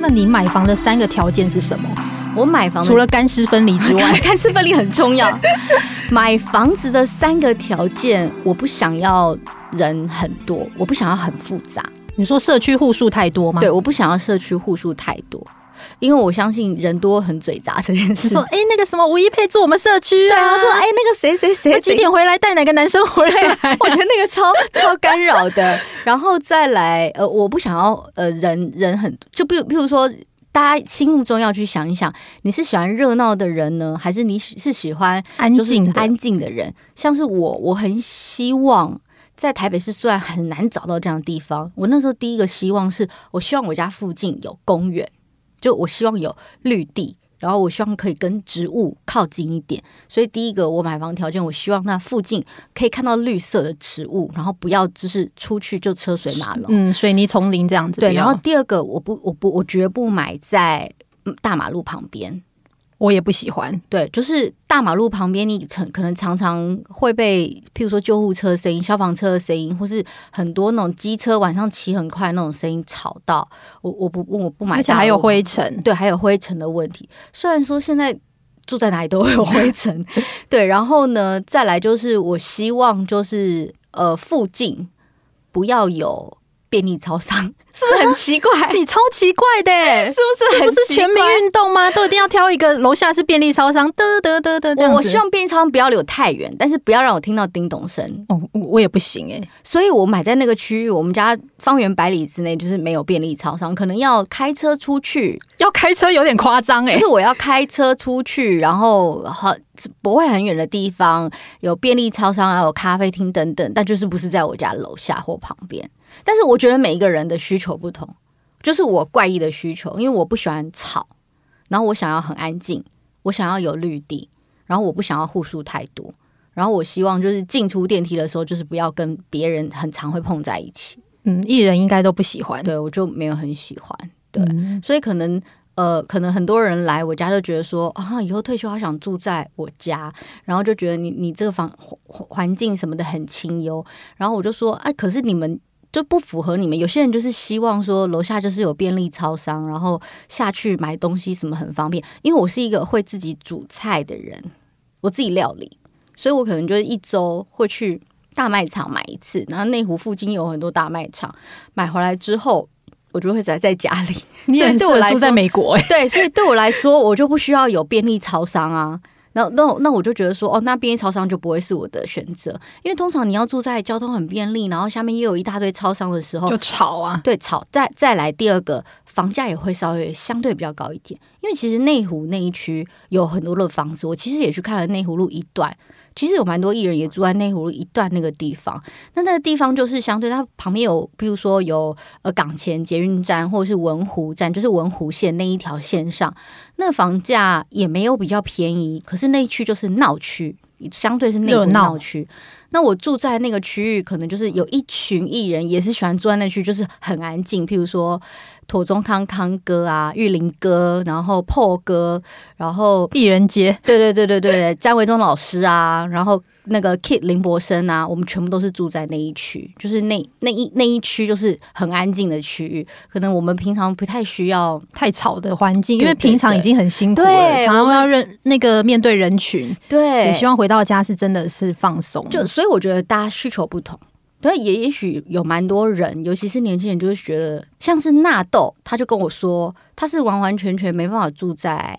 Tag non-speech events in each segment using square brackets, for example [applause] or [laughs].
那你买房的三个条件是什么？我买房除了干湿分离之外，[laughs] 干湿分离很重要。[laughs] 买房子的三个条件，我不想要人很多，我不想要很复杂。你说社区户数太多吗？对，我不想要社区户数太多。因为我相信人多很嘴杂这件事。说，哎、欸，那个什么吴一佩住我们社区啊，对啊，说，哎、欸，那个谁谁谁几点回来带哪个男生回来？[laughs] 我觉得那个超 [laughs] 超干扰的。然后再来，呃，我不想要呃人人很，就比如比如说，大家心目中要去想一想，你是喜欢热闹的人呢，还是你是喜欢安静安静的人？像是我，我很希望在台北市，虽然很难找到这样的地方，我那时候第一个希望是我希望我家附近有公园。就我希望有绿地，然后我希望可以跟植物靠近一点，所以第一个我买房条件，我希望那附近可以看到绿色的植物，然后不要就是出去就车水马龙，嗯，水泥丛林这样子。对，然后第二个我不我不我绝不买在大马路旁边。我也不喜欢，对，就是大马路旁边，你常可能常常会被，譬如说救护车声音、消防车的声音，或是很多那种机车晚上骑很快那种声音吵到我。我不我不买，而且还有灰尘，对，还有灰尘的问题。虽然说现在住在哪里都会有灰尘，[laughs] 对，然后呢，再来就是我希望就是呃附近不要有便利超商。[laughs] [laughs] 是不是很奇怪？你超奇怪的，是不是？是不是全民运动吗？都一定要挑一个楼下是便利超商，得得得得。我希望便利超商不要离我太远，但是不要让我听到叮咚声。哦，我也不行哎。所以我买在那个区域，我们家方圆百里之内就是没有便利超商，可能要开车出去。要开车有点夸张哎。就是我要开车出去，然后很不会很远的地方有便利超商，还有咖啡厅等等，但就是不是在我家楼下或旁边。但是我觉得每一个人的需求不同，就是我怪异的需求，因为我不喜欢吵，然后我想要很安静，我想要有绿地，然后我不想要户数太多，然后我希望就是进出电梯的时候，就是不要跟别人很常会碰在一起。嗯，艺人应该都不喜欢，对，我就没有很喜欢，对，嗯、所以可能呃，可能很多人来我家就觉得说啊，以后退休好想住在我家，然后就觉得你你这个房环环境什么的很清幽，然后我就说哎、啊，可是你们。就不符合你们。有些人就是希望说楼下就是有便利超商，然后下去买东西什么很方便。因为我是一个会自己煮菜的人，我自己料理，所以我可能就是一周会去大卖场买一次。然后内湖附近有很多大卖场，买回来之后我就会宅在家里。[laughs] 你也对我来说住在美国欸？对，所以对我来说，我就不需要有便利超商啊。那那那我就觉得说，哦，那便利超商就不会是我的选择，因为通常你要住在交通很便利，然后下面又有一大堆超商的时候，就吵啊，对，吵。再再来第二个，房价也会稍微相对比较高一点，因为其实内湖那一区有很多的房子，我其实也去看了内湖路一段。其实有蛮多艺人也住在内湖一段那个地方，那那个地方就是相对它旁边有，比如说有呃港前捷运站或者是文湖站，就是文湖线那一条线上，那房价也没有比较便宜，可是那一区就是闹区，相对是内湖闹区。那我住在那个区域，可能就是有一群艺人也是喜欢住在那区，就是很安静，譬如说。庹宗康康哥啊，玉林哥，然后破哥，然后艺人街，对对对对对，詹维忠老师啊，然后那个 Kid 林柏升啊，我们全部都是住在那一区，就是那那一那一区就是很安静的区域，可能我们平常不太需要太吵的环境，因为平常已经很辛苦了，对，常常要认那个面对人群，对，也希望回到家是真的是放松，就所以我觉得大家需求不同。但也也许有蛮多人，尤其是年轻人，就是觉得像是纳豆，他就跟我说，他是完完全全没办法住在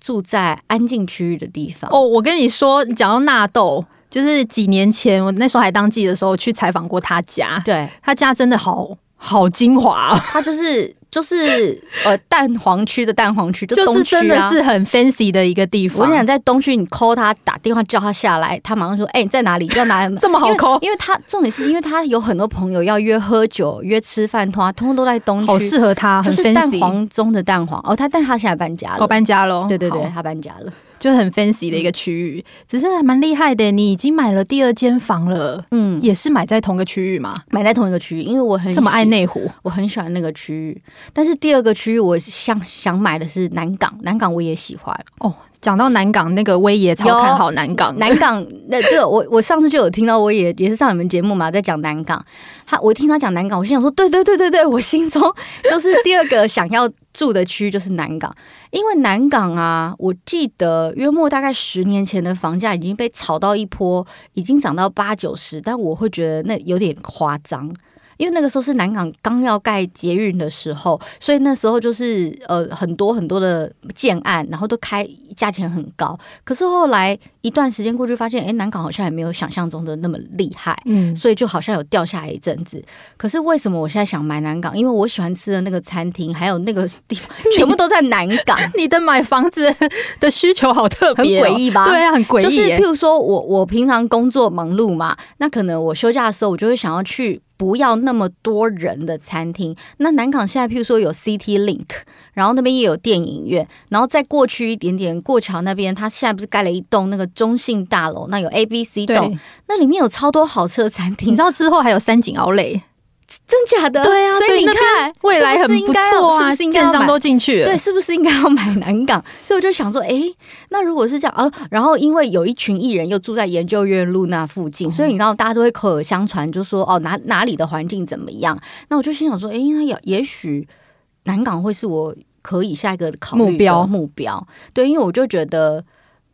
住在安静区域的地方。哦，我跟你说，讲到纳豆，就是几年前我那时候还当记者的时候，去采访过他家，对，他家真的好好精华，他就是。就是呃蛋黄区的蛋黄区，就是真的是很 fancy 的一个地方。我跟你讲，在东区，你 call 他打电话叫他下来，他马上说：“哎、欸，你在哪里？要哪里？[laughs] 这么好 call？因为他重点是因为他有很多朋友要约喝酒、约吃饭，他通通都在东区，好适合他，很 fancy。就是蛋黄中的蛋黄哦，他但他现在搬家了，哦搬家了，对对对，他搬家了。就很 fancy 的一个区域，只是还蛮厉害的。你已经买了第二间房了，嗯，也是买在同个区域吗？买在同一个区域，因为我很这么爱内湖，我很喜欢那个区域。但是第二个区域，我想想买的是南港，南港我也喜欢哦。讲到南港，那个威爷超看好南港。南港那对我我上次就有听到威爷也是上你们节目嘛，在讲南港。他我听他讲南港，我心想说，对对对对对，我心中都是第二个想要住的区就是南港，因为南港啊，我记得约莫大概十年前的房价已经被炒到一波，已经涨到八九十，但我会觉得那有点夸张。因为那个时候是南港刚要盖捷运的时候，所以那时候就是呃很多很多的建案，然后都开价钱很高。可是后来一段时间过去，发现哎，南港好像也没有想象中的那么厉害，嗯，所以就好像有掉下来一阵子。可是为什么我现在想买南港？因为我喜欢吃的那个餐厅，还有那个地方，全部都在南港。[laughs] 你的买房子的需求好特别，很诡异吧？对啊，很诡异。就是譬如说我我平常工作忙碌嘛，那可能我休假的时候，我就会想要去。不要那么多人的餐厅。那南港现在，譬如说有 City Link，然后那边也有电影院，然后再过去一点点，过桥那边，它现在不是盖了一栋那个中信大楼，那有 ABC 栋，那里面有超多好吃的餐厅。你知道之后还有三井奥莱。真假的？对啊，所以你看未来很不错啊，建商都进去了，对，是不是应该要买南港？[laughs] 所以我就想说，哎、欸，那如果是这样啊，然后因为有一群艺人又住在研究院路那附近，所以你知道大家都会口耳相传，就说哦哪哪里的环境怎么样？那我就心想说，哎、欸，那也也许南港会是我可以下一个考虑目标目标。对，因为我就觉得，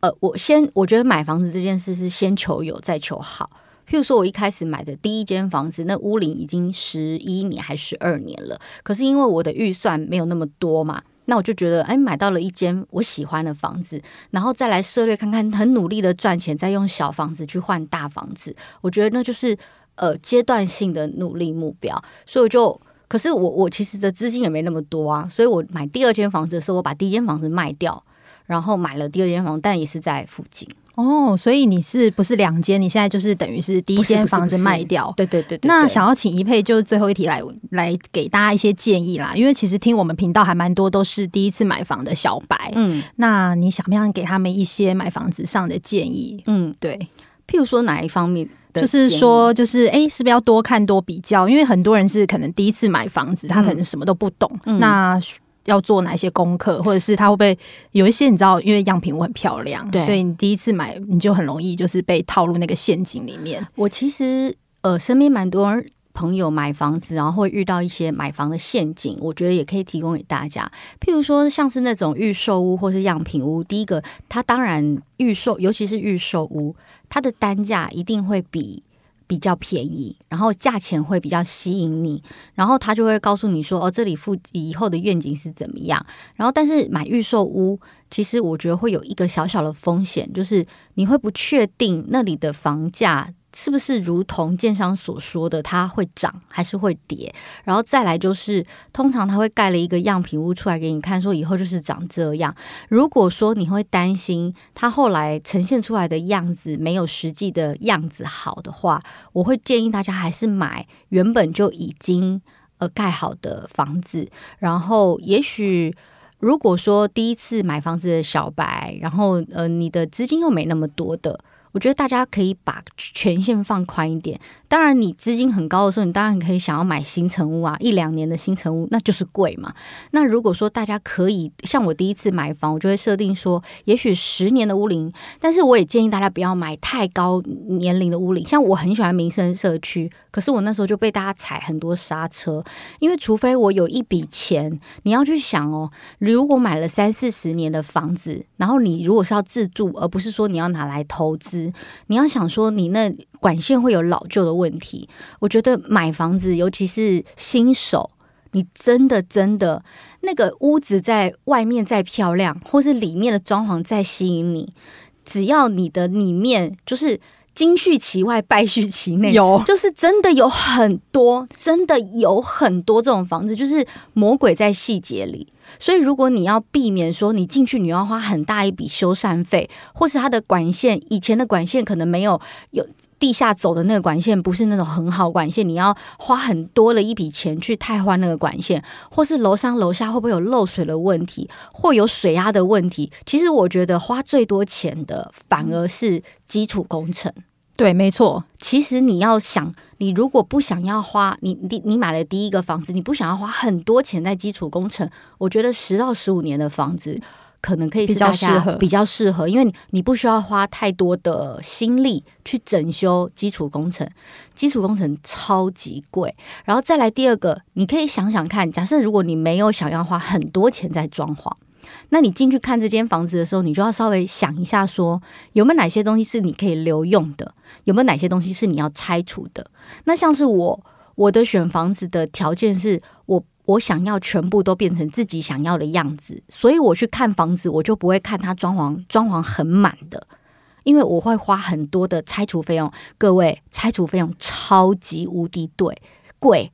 呃，我先我觉得买房子这件事是先求有再求好。譬如说，我一开始买的第一间房子，那屋龄已经十一年还十二年了。可是因为我的预算没有那么多嘛，那我就觉得，哎，买到了一间我喜欢的房子，然后再来涉略看看，很努力的赚钱，再用小房子去换大房子。我觉得那就是呃阶段性的努力目标。所以我就，可是我我其实的资金也没那么多啊，所以我买第二间房子的时候，我把第一间房子卖掉，然后买了第二间房，但也是在附近。哦，所以你是不是两间？你现在就是等于是第一间房子卖掉？对对对，对。那想要请一佩，就最后一题来来给大家一些建议啦。因为其实听我们频道还蛮多都是第一次买房的小白，嗯，那你想不想给他们一些买房子上的建议？嗯，对，譬如说哪一方面？就是说，就是哎、欸，是不是要多看多比较？因为很多人是可能第一次买房子，他可能什么都不懂，嗯、那。要做哪些功课，或者是他会不会有一些你知道，因为样品屋很漂亮，所以你第一次买你就很容易就是被套入那个陷阱里面。我其实呃身边蛮多朋友买房子，然后会遇到一些买房的陷阱，我觉得也可以提供给大家。譬如说像是那种预售屋或是样品屋，第一个它当然预售，尤其是预售屋，它的单价一定会比。比较便宜，然后价钱会比较吸引你，然后他就会告诉你说：“哦，这里附以后的愿景是怎么样？”然后，但是买预售屋，其实我觉得会有一个小小的风险，就是你会不确定那里的房价。是不是如同建商所说的，它会涨还是会跌？然后再来就是，通常他会盖了一个样品屋出来给你看，说以后就是长这样。如果说你会担心它后来呈现出来的样子没有实际的样子好的话，我会建议大家还是买原本就已经呃盖好的房子。然后，也许如果说第一次买房子的小白，然后呃你的资金又没那么多的。我觉得大家可以把权限放宽一点。当然，你资金很高的时候，你当然可以想要买新成屋啊，一两年的新成屋那就是贵嘛。那如果说大家可以像我第一次买房，我就会设定说，也许十年的屋龄，但是我也建议大家不要买太高年龄的屋龄。像我很喜欢民生社区，可是我那时候就被大家踩很多刹车，因为除非我有一笔钱，你要去想哦，如果买了三四十年的房子，然后你如果是要自住，而不是说你要拿来投资，你要想说你那。管线会有老旧的问题，我觉得买房子，尤其是新手，你真的真的那个屋子在外面再漂亮，或是里面的装潢再吸引你，只要你的里面就是金絮其外，败絮其内，有就是真的有很多，真的有很多这种房子，就是魔鬼在细节里。所以，如果你要避免说你进去你要花很大一笔修缮费，或是它的管线以前的管线可能没有有地下走的那个管线不是那种很好管线，你要花很多的一笔钱去汰换那个管线，或是楼上楼下会不会有漏水的问题，或有水压的问题？其实我觉得花最多钱的反而是基础工程。对，没错。其实你要想，你如果不想要花，你你你买了第一个房子，你不想要花很多钱在基础工程，我觉得十到十五年的房子可能可以是大家比较适合，比较适合，因为你你不需要花太多的心力去整修基础工程，基础工程超级贵。然后再来第二个，你可以想想看，假设如果你没有想要花很多钱在装潢，那你进去看这间房子的时候，你就要稍微想一下说，说有没有哪些东西是你可以留用的，有没有哪些东西是你要拆除的。那像是我我的选房子的条件是我。想要全部都变成自己想要的样子，所以我去看房子，我就不会看它装潢装潢很满的，因为我会花很多的拆除费用。各位，拆除费用超级无敌对贵，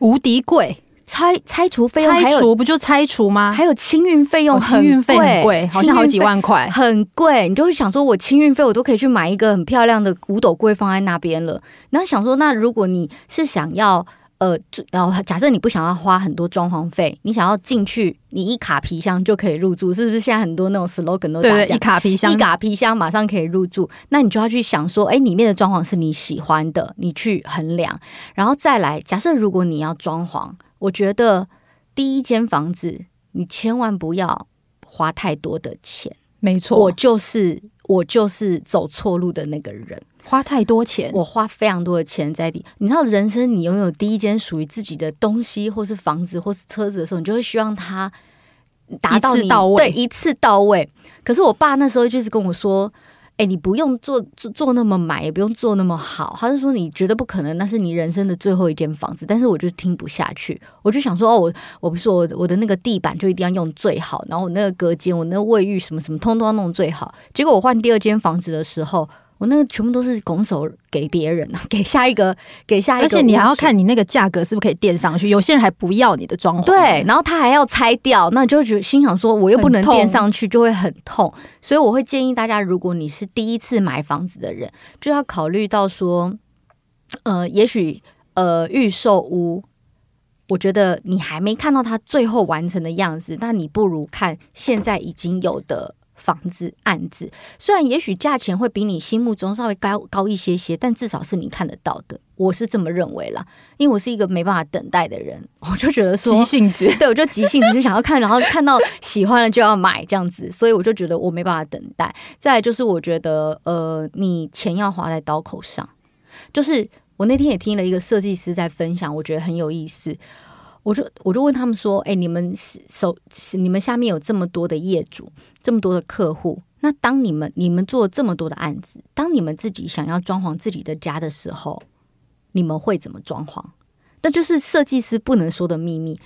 无敌贵。拆拆除费用还有拆除不就拆除吗？还有清运费用，清运费很贵，好像好几万块，很贵。你就会想说，我清运费我都可以去买一个很漂亮的五斗柜放在那边了。然后想说，那如果你是想要。呃，然后假设你不想要花很多装潢费，你想要进去，你一卡皮箱就可以入住，是不是？现在很多那种 slogan 都打对，一卡皮箱，一卡皮箱马上可以入住。那你就要去想说，哎，里面的装潢是你喜欢的，你去衡量，然后再来。假设如果你要装潢，我觉得第一间房子你千万不要花太多的钱。没错，我就是我就是走错路的那个人。花太多钱，我花非常多的钱在底。你知道，人生你拥有第一间属于自己的东西，或是房子，或是车子的时候，你就会希望它达到你到位，对，一次到位。可是我爸那时候就是跟我说：“哎，你不用做做做那么买，也不用做那么好。”他就说：“你觉得不可能，那是你人生的最后一间房子。”但是我就听不下去，我就想说：“哦，我我不是我我的那个地板就一定要用最好，然后我那个隔间，我那个卫浴什么什么，通通要弄最好。”结果我换第二间房子的时候。我那个全部都是拱手给别人啊，[laughs] 给下一个，给下一个。而且你还要看你那个价格是不是可以垫上去。有些人还不要你的装潢，对，然后他还要拆掉，那就觉得心想说，我又不能垫上去，就会很痛。所以我会建议大家，如果你是第一次买房子的人，就要考虑到说，呃，也许呃预售屋，我觉得你还没看到它最后完成的样子，那你不如看现在已经有的。房子案子，虽然也许价钱会比你心目中稍微高高一些些，但至少是你看得到的。我是这么认为啦，因为我是一个没办法等待的人，[laughs] 我就觉得说急性子，对，我就急性子，就想要看，然后 [laughs] 看到喜欢了就要买这样子，所以我就觉得我没办法等待。再来就是我觉得，呃，你钱要花在刀口上，就是我那天也听了一个设计师在分享，我觉得很有意思。我就我就问他们说：“哎，你们手你们下面有这么多的业主，这么多的客户，那当你们你们做这么多的案子，当你们自己想要装潢自己的家的时候，你们会怎么装潢？那就是设计师不能说的秘密。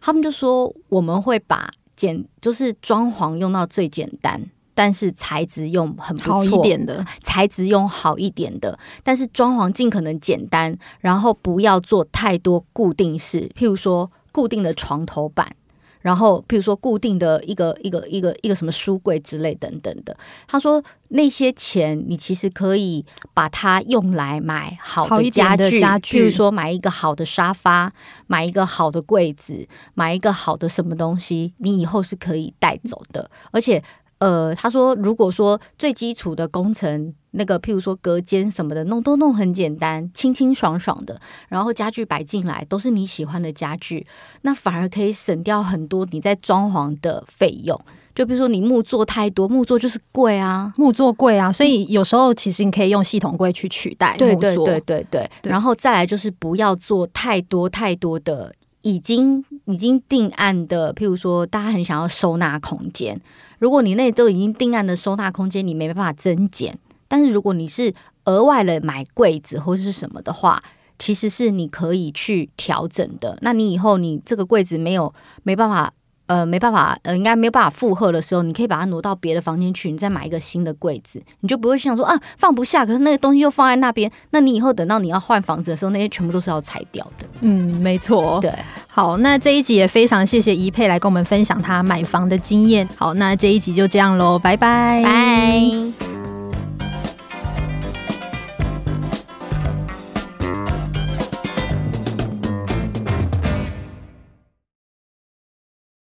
他们就说我们会把简就是装潢用到最简单。”但是材质用很不错一点的材质用好一点的，但是装潢尽可能简单，然后不要做太多固定式，譬如说固定的床头板，然后譬如说固定的一个一个一个一个什么书柜之类等等的。他说那些钱你其实可以把它用来买好的家具，家具譬如说买一个好的沙发，买一个好的柜子，买一个好的什么东西，你以后是可以带走的，而且。呃，他说，如果说最基础的工程，那个譬如说隔间什么的，弄都弄很简单，清清爽爽的，然后家具摆进来都是你喜欢的家具，那反而可以省掉很多你在装潢的费用。就比如说你木作太多，木作就是贵啊，木作贵啊，所以有时候其实你可以用系统柜去取代木作。对对对对对，对，然后再来就是不要做太多太多的。已经已经定案的，譬如说，大家很想要收纳空间。如果你那都已经定案的收纳空间，你没办法增减。但是如果你是额外的买柜子或是什么的话，其实是你可以去调整的。那你以后你这个柜子没有没办法。呃，没办法，呃，应该没有办法负荷的时候，你可以把它挪到别的房间去，你再买一个新的柜子，你就不会想说啊，放不下，可是那个东西又放在那边，那你以后等到你要换房子的时候，那些全部都是要拆掉的。嗯，没错。对，好，那这一集也非常谢谢怡佩来跟我们分享她买房的经验。好，那这一集就这样喽，拜拜，拜。